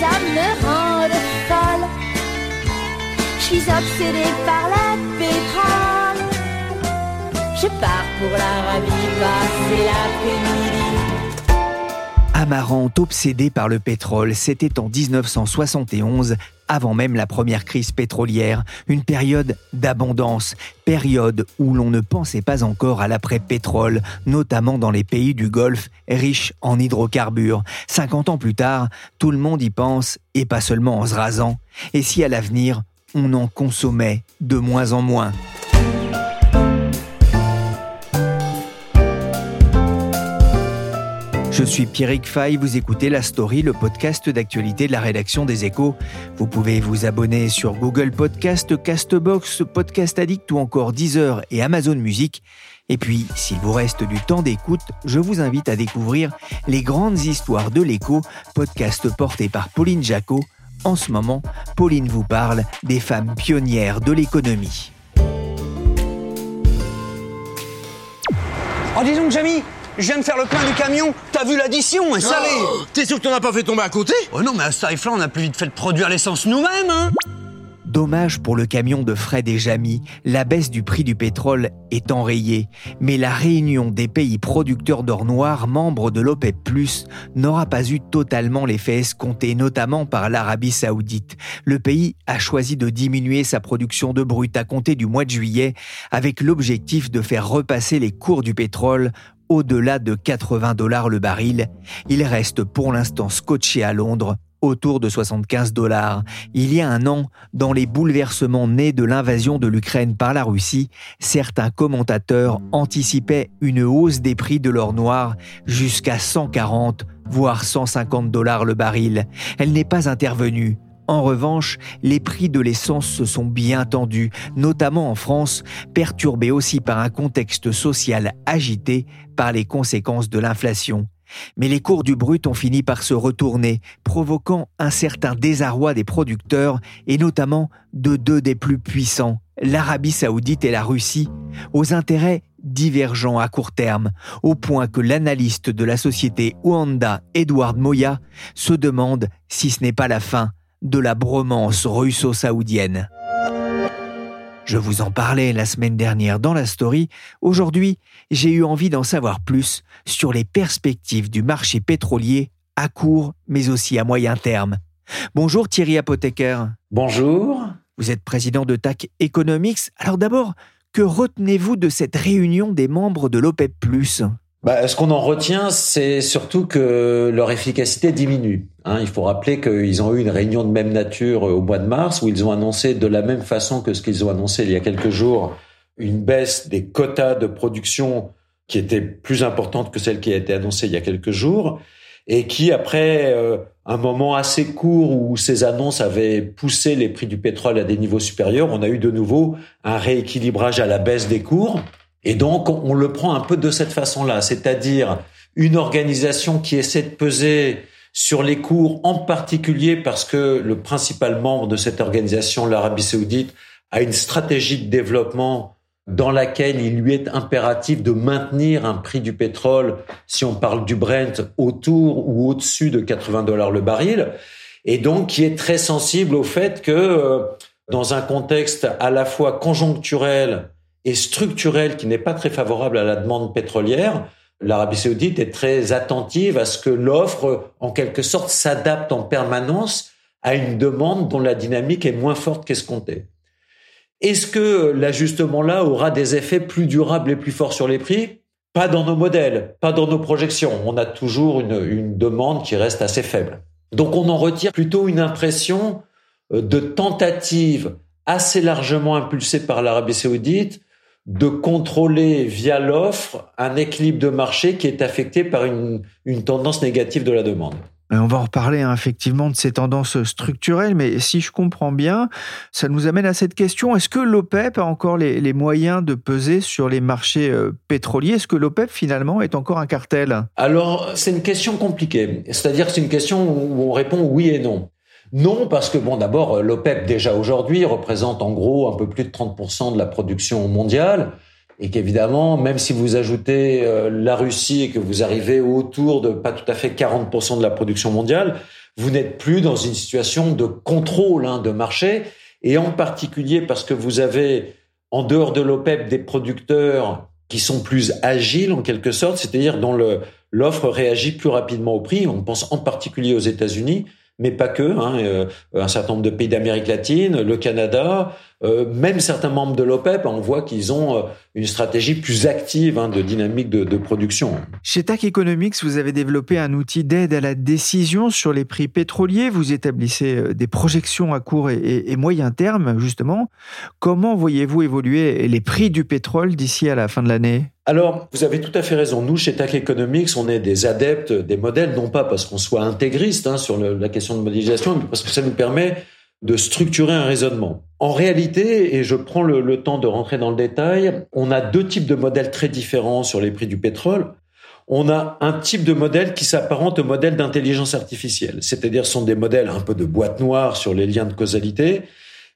Les me rendent folle, je suis obsédée par le pétrole. Je pars pour l'Arabie, passer l'après-midi. Amarante, obsédé par le pétrole, c'était en 1971, avant même la première crise pétrolière, une période d'abondance, période où l'on ne pensait pas encore à l'après-pétrole, notamment dans les pays du Golfe riches en hydrocarbures. 50 ans plus tard, tout le monde y pense, et pas seulement en se rasant. Et si à l'avenir, on en consommait de moins en moins? Je suis Pierrick Fay, vous écoutez La Story, le podcast d'actualité de la rédaction des Échos. Vous pouvez vous abonner sur Google Podcast, Castbox, Podcast Addict ou encore Deezer et Amazon Music. Et puis, s'il vous reste du temps d'écoute, je vous invite à découvrir Les grandes histoires de l'écho, podcast porté par Pauline Jacot. En ce moment, Pauline vous parle des femmes pionnières de l'économie. Oh, dis donc, Jamie, je viens de faire le plein du camion. T'as vu l'addition, salé. Oh, T'es sûr que t'en as pas fait tomber à côté? Oh non, mais à ce tarif-là, on a plus vite fait de produire l'essence nous-mêmes, hein. Dommage pour le camion de Fred et Jamy, la baisse du prix du pétrole est enrayée, mais la réunion des pays producteurs d'or noir, membres de l'OPEP+, n'aura pas eu totalement l'effet escompté, notamment par l'Arabie saoudite. Le pays a choisi de diminuer sa production de brut à compter du mois de juillet, avec l'objectif de faire repasser les cours du pétrole au-delà de 80 dollars le baril. Il reste pour l'instant scotché à Londres autour de 75 dollars. Il y a un an, dans les bouleversements nés de l'invasion de l'Ukraine par la Russie, certains commentateurs anticipaient une hausse des prix de l'or noir jusqu'à 140, voire 150 dollars le baril. Elle n'est pas intervenue. En revanche, les prix de l'essence se sont bien tendus, notamment en France, perturbés aussi par un contexte social agité par les conséquences de l'inflation. Mais les cours du brut ont fini par se retourner, provoquant un certain désarroi des producteurs et notamment de deux des plus puissants, l'Arabie saoudite et la Russie, aux intérêts divergents à court terme, au point que l'analyste de la société Oanda, Edward Moya, se demande si ce n'est pas la fin de la bromance russo-saoudienne. Je vous en parlais la semaine dernière dans la story. Aujourd'hui, j'ai eu envie d'en savoir plus sur les perspectives du marché pétrolier à court mais aussi à moyen terme. Bonjour Thierry Apothécaire. Bonjour. Vous êtes président de TAC Economics. Alors d'abord, que retenez-vous de cette réunion des membres de l'OPEP ⁇ bah, ce qu'on en retient, c'est surtout que leur efficacité diminue. Hein, il faut rappeler qu'ils ont eu une réunion de même nature au mois de mars où ils ont annoncé de la même façon que ce qu'ils ont annoncé il y a quelques jours une baisse des quotas de production qui était plus importante que celle qui a été annoncée il y a quelques jours et qui, après euh, un moment assez court où ces annonces avaient poussé les prix du pétrole à des niveaux supérieurs, on a eu de nouveau un rééquilibrage à la baisse des cours. Et donc, on le prend un peu de cette façon-là, c'est-à-dire une organisation qui essaie de peser sur les cours, en particulier parce que le principal membre de cette organisation, l'Arabie saoudite, a une stratégie de développement dans laquelle il lui est impératif de maintenir un prix du pétrole, si on parle du Brent, autour ou au-dessus de 80 dollars le baril, et donc qui est très sensible au fait que, euh, dans un contexte à la fois conjoncturel est structurel, qui n'est pas très favorable à la demande pétrolière, l'Arabie saoudite est très attentive à ce que l'offre, en quelque sorte, s'adapte en permanence à une demande dont la dynamique est moins forte qu'escomptée. Est-ce que l'ajustement là aura des effets plus durables et plus forts sur les prix? Pas dans nos modèles, pas dans nos projections. On a toujours une, une demande qui reste assez faible. Donc on en retire plutôt une impression euh, de tentative assez largement impulsée par l'Arabie saoudite de contrôler via l'offre un équilibre de marché qui est affecté par une, une tendance négative de la demande. On va en reparler hein, effectivement de ces tendances structurelles, mais si je comprends bien, ça nous amène à cette question. Est-ce que l'OPEP a encore les, les, moyens de peser sur les marchés euh, pétroliers? Est-ce que l'OPEP finalement est encore un cartel? Alors, c'est une question compliquée. C'est-à-dire que c'est une question où on répond oui et non. Non, parce que bon, d'abord, l'OPEP déjà aujourd'hui représente en gros un peu plus de 30% de la production mondiale et qu'évidemment, même si vous ajoutez euh, la Russie et que vous arrivez autour de pas tout à fait 40% de la production mondiale, vous n'êtes plus dans une situation de contrôle hein, de marché, et en particulier parce que vous avez en dehors de l'OPEP des producteurs qui sont plus agiles en quelque sorte, c'est-à-dire dont l'offre réagit plus rapidement au prix. On pense en particulier aux États-Unis mais pas que, hein, euh, un certain nombre de pays d'Amérique latine, le Canada, euh, même certains membres de l'OPEP, on voit qu'ils ont euh, une stratégie plus active hein, de dynamique de, de, production. Chez TAC Economics, vous avez développé un outil d'aide à la décision sur les prix pétroliers. Vous établissez des projections à court et, et, et moyen terme, justement. Comment voyez-vous évoluer les prix du pétrole d'ici à la fin de l'année? Alors, vous avez tout à fait raison. Nous, chez TAC Economics, on est des adeptes des modèles, non pas parce qu'on soit intégriste hein, sur le, la question de modélisation, mais parce que ça nous permet de structurer un raisonnement. En réalité, et je prends le, temps de rentrer dans le détail, on a deux types de modèles très différents sur les prix du pétrole. On a un type de modèle qui s'apparente au modèle d'intelligence artificielle, c'est-à-dire sont des modèles un peu de boîte noire sur les liens de causalité,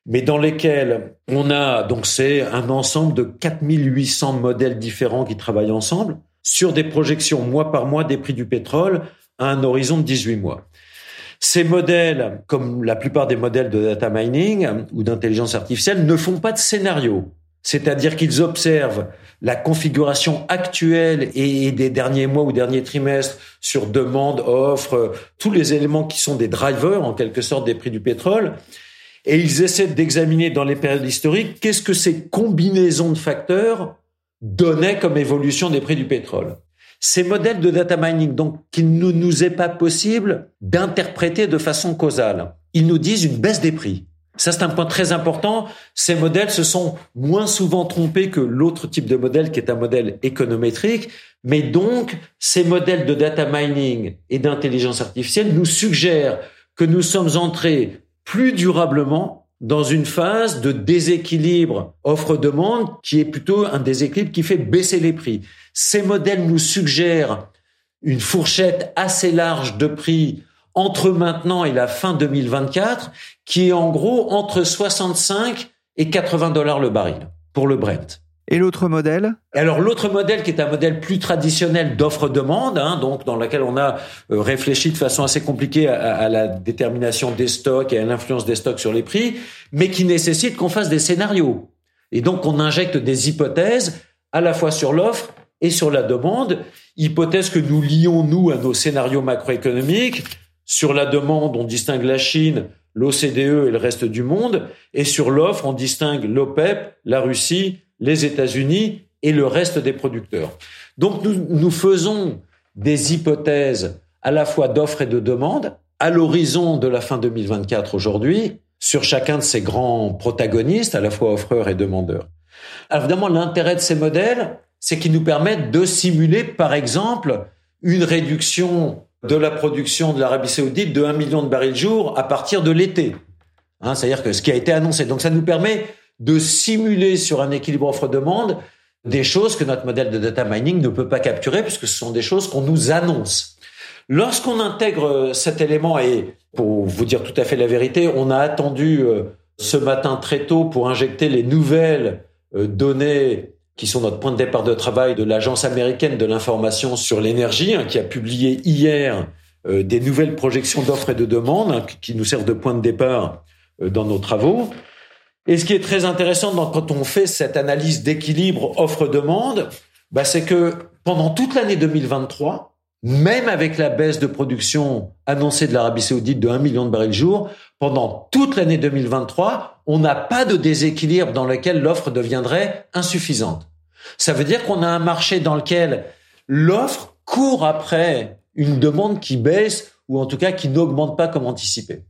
mais dans lesquels on a, donc c'est un ensemble de 4800 modèles différents qui travaillent ensemble sur des projections mois par mois des prix du pétrole à un horizon de 18 mois. Ces modèles, comme la plupart des modèles de data mining ou d'intelligence artificielle, ne font pas de scénario. C'est-à-dire qu'ils observent la configuration actuelle et des derniers mois ou derniers trimestres sur demande, offre, tous les éléments qui sont des drivers en quelque sorte des prix du pétrole et ils essaient d'examiner dans les périodes historiques qu'est-ce que ces combinaisons de facteurs donnaient comme évolution des prix du pétrole. Ces modèles de data mining, donc, qu'il ne nous est pas possible d'interpréter de façon causale. Ils nous disent une baisse des prix. Ça, c'est un point très important. Ces modèles se sont moins souvent trompés que l'autre type de modèle qui est un modèle économétrique. Mais donc, ces modèles de data mining et d'intelligence artificielle nous suggèrent que nous sommes entrés plus durablement dans une phase de déséquilibre offre-demande qui est plutôt un déséquilibre qui fait baisser les prix. Ces modèles nous suggèrent une fourchette assez large de prix entre maintenant et la fin 2024 qui est en gros entre 65 et 80 dollars le baril pour le Brent. Et l'autre modèle? Alors l'autre modèle qui est un modèle plus traditionnel d'offre-demande, hein, donc dans lequel on a euh, réfléchi de façon assez compliquée à, à, la détermination des stocks et à l'influence des stocks sur les prix, mais qui nécessite qu'on fasse des scénarios. Et donc on injecte des hypothèses à la fois sur l'offre et sur la demande, hypothèses que nous lions nous à nos scénarios macroéconomiques. Sur la demande, on distingue la Chine, l'OCDE et le reste du monde, et sur l'offre, on distingue l'OPEP, la Russie, les États-Unis et le reste des producteurs. Donc nous, nous faisons des hypothèses à la fois d'offres et de demandes à l'horizon de la fin 2024 aujourd'hui sur chacun de ces grands protagonistes, à la fois offreurs et demandeurs. Alors évidemment, l'intérêt de ces modèles, c'est qu'ils nous permettent de simuler, par exemple, une réduction de la production de l'Arabie saoudite de 1 million de barils jour à partir de l'été. Hein, C'est-à-dire que ce qui a été annoncé. Donc ça nous permet de simuler sur un équilibre offre-demande des choses que notre modèle de data mining ne peut pas capturer puisque ce sont des choses qu'on nous annonce. Lorsqu'on intègre cet élément, et pour vous dire tout à fait la vérité, on a attendu euh, ce matin très tôt pour injecter les nouvelles euh, données qui sont notre point de départ de travail de l'Agence américaine de l'information sur l'énergie, hein, qui a publié hier euh, des nouvelles projections d'offres et de demandes hein, qui nous servent de point de départ dans nos travaux. Et ce qui est très intéressant dans, quand on fait cette analyse d'équilibre offre-demande, bah, c'est que pendant toute l'année 2023, même avec la baisse de production annoncée de l'Arabie saoudite de 1 million de barils jour, pendant toute l'année 2023, on n'a pas de déséquilibre dans lequel l'offre deviendrait insuffisante. Ça veut dire qu'on a un marché dans lequel l'offre court après une demande qui baisse ou en tout cas qui n'augmente pas comme anticipé.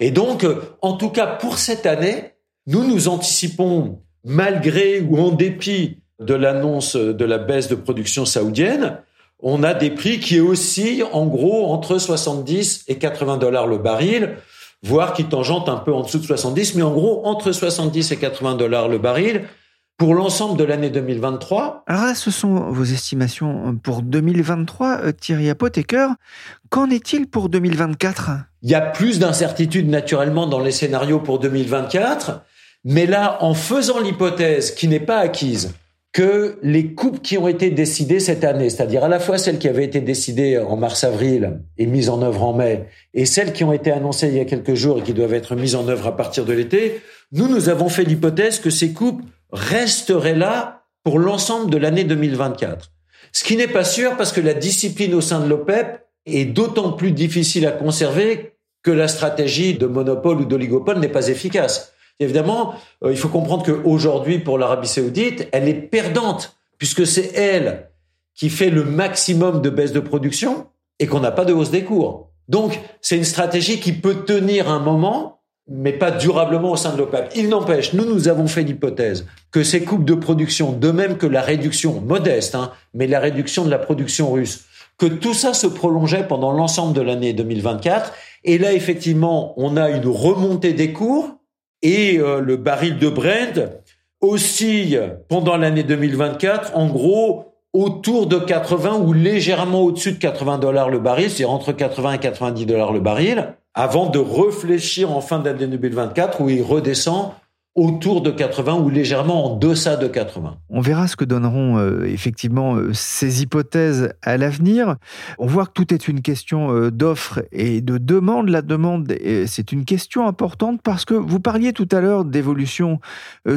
Et donc, en tout cas pour cette année, nous nous anticipons, malgré ou en dépit de l'annonce de la baisse de production saoudienne, on a des prix qui oscillent en gros entre 70 et 80 dollars le baril, voire qui tangentent un peu en dessous de 70, mais en gros entre 70 et 80 dollars le baril pour l'ensemble de l'année 2023. Alors là, ce sont vos estimations pour 2023, euh, Thierry Apotheker. Qu'en est-il pour 2024 Il y a plus d'incertitudes naturellement dans les scénarios pour 2024, mais là, en faisant l'hypothèse qui n'est pas acquise, que les coupes qui ont été décidées cette année, c'est-à-dire à la fois celles qui avaient été décidées en mars-avril et mises en œuvre en mai, et celles qui ont été annoncées il y a quelques jours et qui doivent être mises en œuvre à partir de l'été, nous, nous avons fait l'hypothèse que ces coupes resteraient là pour l'ensemble de l'année 2024. Ce qui n'est pas sûr parce que la discipline au sein de l'OPEP est d'autant plus difficile à conserver que la stratégie de monopole ou d'oligopole n'est pas efficace. Évidemment, euh, il faut comprendre qu'aujourd'hui, pour l'Arabie saoudite, elle est perdante, puisque c'est elle qui fait le maximum de baisse de production et qu'on n'a pas de hausse des cours. Donc, c'est une stratégie qui peut tenir un moment, mais pas durablement au sein de l'OPEP. Il n'empêche, nous, nous avons fait l'hypothèse que ces coupes de production, de même que la réduction modeste, hein, mais la réduction de la production russe, que tout ça se prolongeait pendant l'ensemble de l'année 2024. Et là, effectivement, on a une remontée des cours, et euh, le baril de Brent oscille pendant l'année 2024 en gros autour de 80 ou légèrement au-dessus de 80 dollars le baril, c'est entre 80 et 90 dollars le baril, avant de réfléchir en fin d'année 2024 où il redescend autour de 80 ou légèrement en deçà de 80. On verra ce que donneront euh, effectivement euh, ces hypothèses à l'avenir. On voit que tout est une question euh, d'offre et de demande. La demande, c'est une question importante parce que vous parliez tout à l'heure d'évolution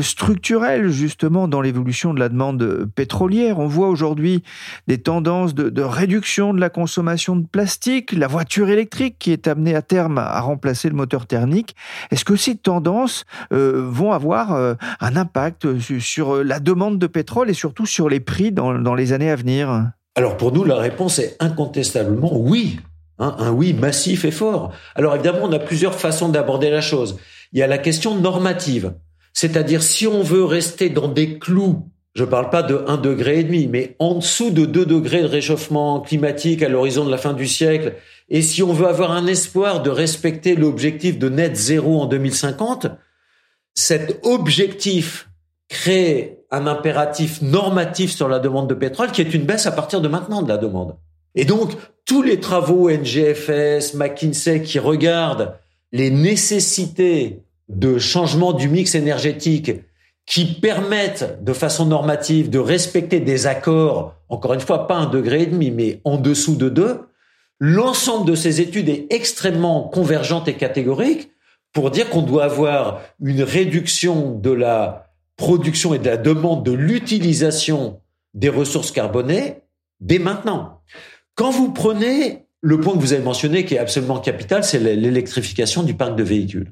structurelle justement dans l'évolution de la demande pétrolière. On voit aujourd'hui des tendances de, de réduction de la consommation de plastique, la voiture électrique qui est amenée à terme à remplacer le moteur thermique. Est-ce que ces tendances vont avoir euh, un impact sur euh, la demande de pétrole et surtout sur les prix dans, les années à venir? Alors pour nous, la réponse est incontestablement oui. Hein, un oui massif et fort. Alors évidemment, on a plusieurs façons d'aborder la chose. Il y a la question normative, c'est-à-dire si on veut rester dans des clous je ne parle pas de 1 degré et demi, mais en dessous de 2 degrés de réchauffement climatique à l'horizon de la fin du siècle, et si on veut avoir un espoir de respecter l'objectif de net zéro en 2050, cet objectif crée un impératif normatif sur la demande de pétrole qui est une baisse à partir de maintenant de la demande. Et donc, tous les travaux NGFS, McKinsey qui regardent les nécessités de changement du mix énergétique qui permettent de façon normative de respecter des accords, encore une fois, pas un degré et demi, mais en dessous de deux, l'ensemble de ces études est extrêmement convergente et catégorique pour dire qu'on doit avoir une réduction de la production et de la demande de l'utilisation des ressources carbonées dès maintenant. Quand vous prenez le point que vous avez mentionné qui est absolument capital, c'est l'électrification du parc de véhicules.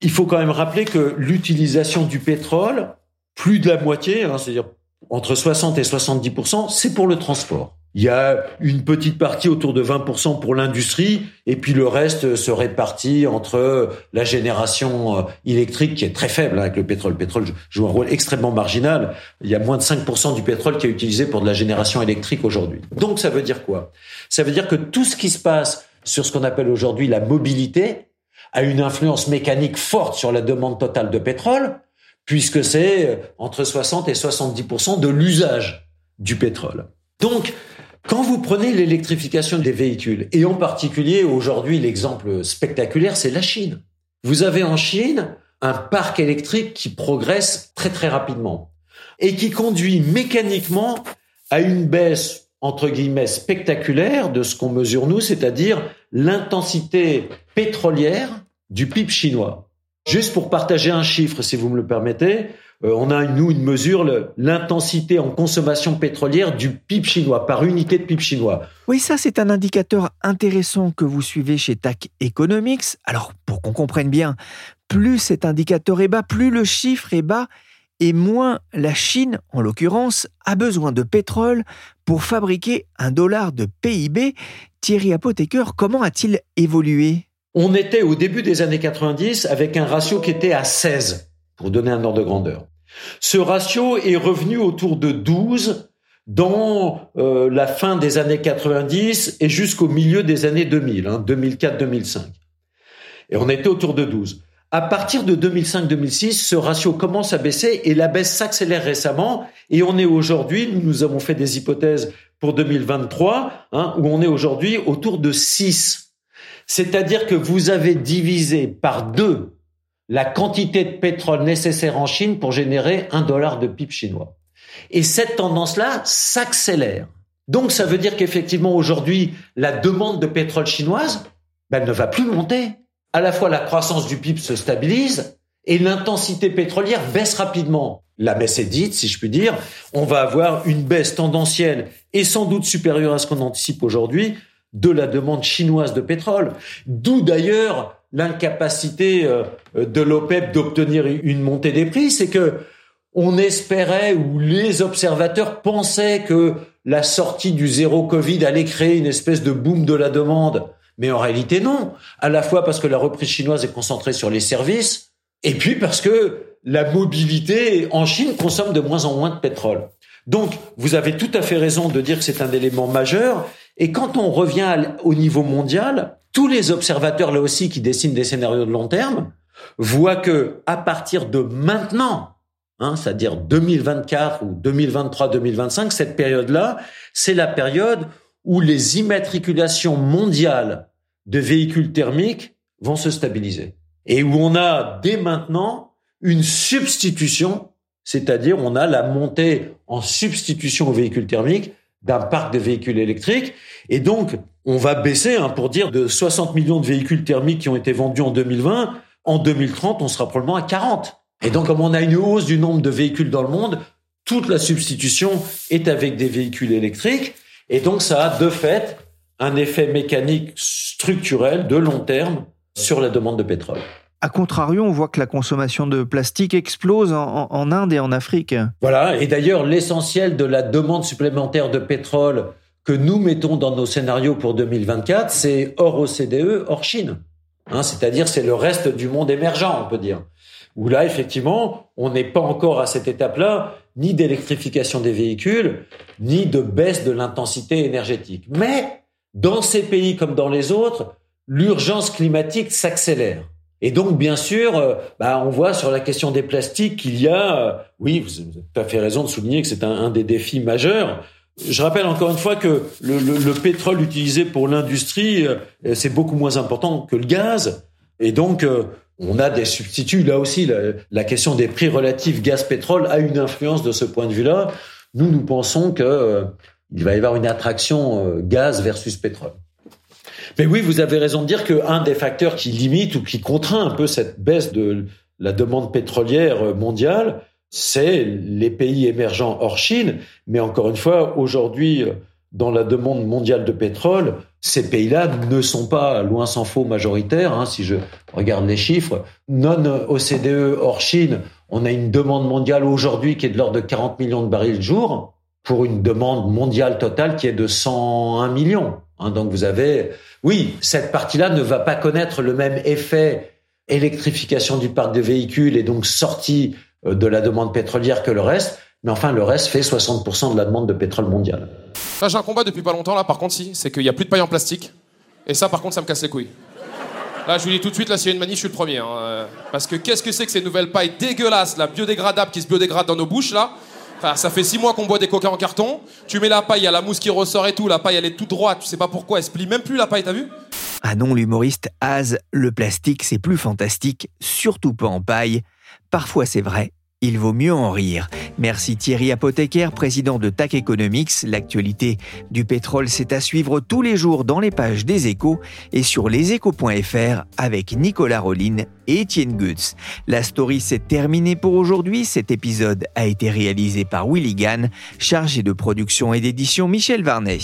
Il faut quand même rappeler que l'utilisation du pétrole, plus de la moitié, hein, c'est-à-dire entre 60 et 70% c'est pour le transport. Il y a une petite partie autour de 20% pour l'industrie et puis le reste se répartit entre la génération euh, électrique qui est très faible hein, avec le pétrole. Le pétrole joue un rôle extrêmement marginal. Il y a moins de 5% du pétrole qui est utilisé pour de la génération électrique aujourd'hui. Donc ça veut dire quoi? Ça veut dire que tout ce qui se passe sur ce qu'on appelle aujourd'hui la mobilité a une influence mécanique forte sur la demande totale de pétrole puisque c'est euh, entre 60 et 70% de l'usage du pétrole. Donc, quand vous prenez l'électrification des véhicules, et en particulier aujourd'hui l'exemple spectaculaire, c'est la Chine. Vous avez en Chine un parc électrique qui progresse très très rapidement et qui conduit mécaniquement à une baisse entre guillemets spectaculaire de ce qu'on mesure nous, c'est-à-dire l'intensité pétrolière du PIB chinois. Juste pour partager un chiffre, si vous me le permettez, on a nous une mesure l'intensité en consommation pétrolière du PIB chinois par unité de PIB chinois. Oui, ça c'est un indicateur intéressant que vous suivez chez TAC Economics. Alors pour qu'on comprenne bien, plus cet indicateur est bas, plus le chiffre est bas et moins la Chine, en l'occurrence, a besoin de pétrole pour fabriquer un dollar de PIB. Thierry Apothékeur, comment a-t-il évolué? On était au début des années 90 avec un ratio qui était à 16, pour donner un ordre de grandeur. Ce ratio est revenu autour de 12 dans euh, la fin des années 90 et jusqu'au milieu des années 2000, 2004-2005. Hein, et on était autour de 12. À partir de 2005-2006, ce ratio commence à baisser et la baisse s'accélère récemment. Et on est aujourd'hui, nous, avons fait des hypothèses pour 2023, hein, où on est aujourd'hui autour de 6. C'est-à-dire que vous avez divisé par deux la quantité de pétrole nécessaire en Chine pour générer un dollar de PIB chinois. Et cette tendance-là s'accélère. Donc ça veut dire qu'effectivement aujourd'hui, la demande de pétrole chinoise ben, ne va plus monter à la fois la croissance du PIB se stabilise et l'intensité pétrolière baisse rapidement. La baisse est dite, si je puis dire. On va avoir une baisse tendancielle et sans doute supérieure à ce qu'on anticipe aujourd'hui de la demande chinoise de pétrole. D'où d'ailleurs l'incapacité euh, de l'OPEP d'obtenir une montée des prix. C'est que on espérait ou les observateurs pensaient que la sortie du zéro Covid allait créer une espèce de boom de la demande mais en réalité, non. À la fois parce que la reprise chinoise est concentrée sur les services, et puis parce que la mobilité en Chine consomme de moins en moins de pétrole. Donc, vous avez tout à fait raison de dire que c'est un élément majeur. Et quand on revient au niveau mondial, tous les observateurs, là aussi, qui dessinent des scénarios de long terme, voient que à partir de maintenant, hein, c'est-à-dire 2024 ou 2023-2025, cette période-là, c'est la période où les immatriculations mondiales de véhicules thermiques vont se stabiliser. Et où on a dès maintenant une substitution, c'est-à-dire on a la montée en substitution aux véhicules thermiques d'un parc de véhicules électriques. Et donc, on va baisser, hein, pour dire, de 60 millions de véhicules thermiques qui ont été vendus en 2020, en 2030, on sera probablement à 40. Et donc, comme on a une hausse du nombre de véhicules dans le monde, toute la substitution est avec des véhicules électriques. Et donc, ça a de fait un effet mécanique structurel de long terme sur la demande de pétrole. A contrario, on voit que la consommation de plastique explose en, Inde et en Afrique. Voilà, et d'ailleurs l'essentiel de la demande supplémentaire de pétrole que nous mettons dans nos scénarios pour 2024, c'est hors OCDE, hors Chine. Hein, C'est-à-dire c'est le reste du monde émergent, on peut dire. Où là, effectivement, on n'est pas encore à cette étape-là, ni d'électrification des véhicules, ni de baisse de l'intensité énergétique. Mais dans ces pays comme dans les autres, l'urgence climatique s'accélère. Et donc, bien sûr, euh, bah, on voit sur la question des plastiques qu'il y a, euh, oui, vous avez tout à fait raison de souligner que c'est un, des défis majeurs. Je rappelle encore une fois que le, pétrole utilisé pour l'industrie, euh, c'est beaucoup moins important que le gaz. Et donc, on a des substituts. Là aussi, la, la question des prix relatifs gaz-pétrole a une influence de ce point de vue-là. Nous, nous pensons que il va y avoir une attraction gaz versus pétrole. Mais oui, vous avez raison de dire qu'un des facteurs qui limite ou qui contraint un peu cette baisse de la demande pétrolière mondiale, c'est les pays émergents hors Chine. Mais encore une fois, aujourd'hui, dans la demande mondiale de pétrole, ces pays-là ne sont pas, loin s'en faut, majoritaires. Hein, si je regarde les chiffres, non OCDE hors Chine, on a une demande mondiale aujourd'hui qui est de l'ordre de 40 millions de barils le jour pour une demande mondiale totale qui est de 101 millions. Hein, donc vous avez, oui, cette partie-là ne va pas connaître le même effet électrification du parc de véhicules et donc sortie euh, de la demande pétrolière que le reste. Mais enfin, le reste fait 60% de la demande de pétrole mondiale. Là, j'ai un combat depuis pas longtemps, là, par contre, si, c'est qu'il n'y a plus de paille en plastique. Et ça, par contre, ça me casse les couilles. Là, je vous dis tout de suite, là, s'il y a une manie, je suis le premier. Hein, euh, parce que qu'est-ce que c'est que ces nouvelles pailles dégueulasses, là, biodégradables, qui se biodégradent dans nos bouches, là? Ça fait six mois qu'on boit des coca en carton. Tu mets la paille, il y a la mousse qui ressort et tout. La paille, elle est toute droite. Tu sais pas pourquoi. Elle se plie même plus, la paille, t'as vu? Ah non, l'humoriste Az, le plastique, c'est plus fantastique. Surtout pas en paille. Parfois, c'est vrai. Il vaut mieux en rire. Merci Thierry Apothécaire, président de TAC Economics. L'actualité du pétrole, c'est à suivre tous les jours dans les pages des échos et sur leséchos.fr avec Nicolas Rollin et Étienne Gutz. La story s'est terminée pour aujourd'hui. Cet épisode a été réalisé par Willy Gann, chargé de production et d'édition Michel Varnet.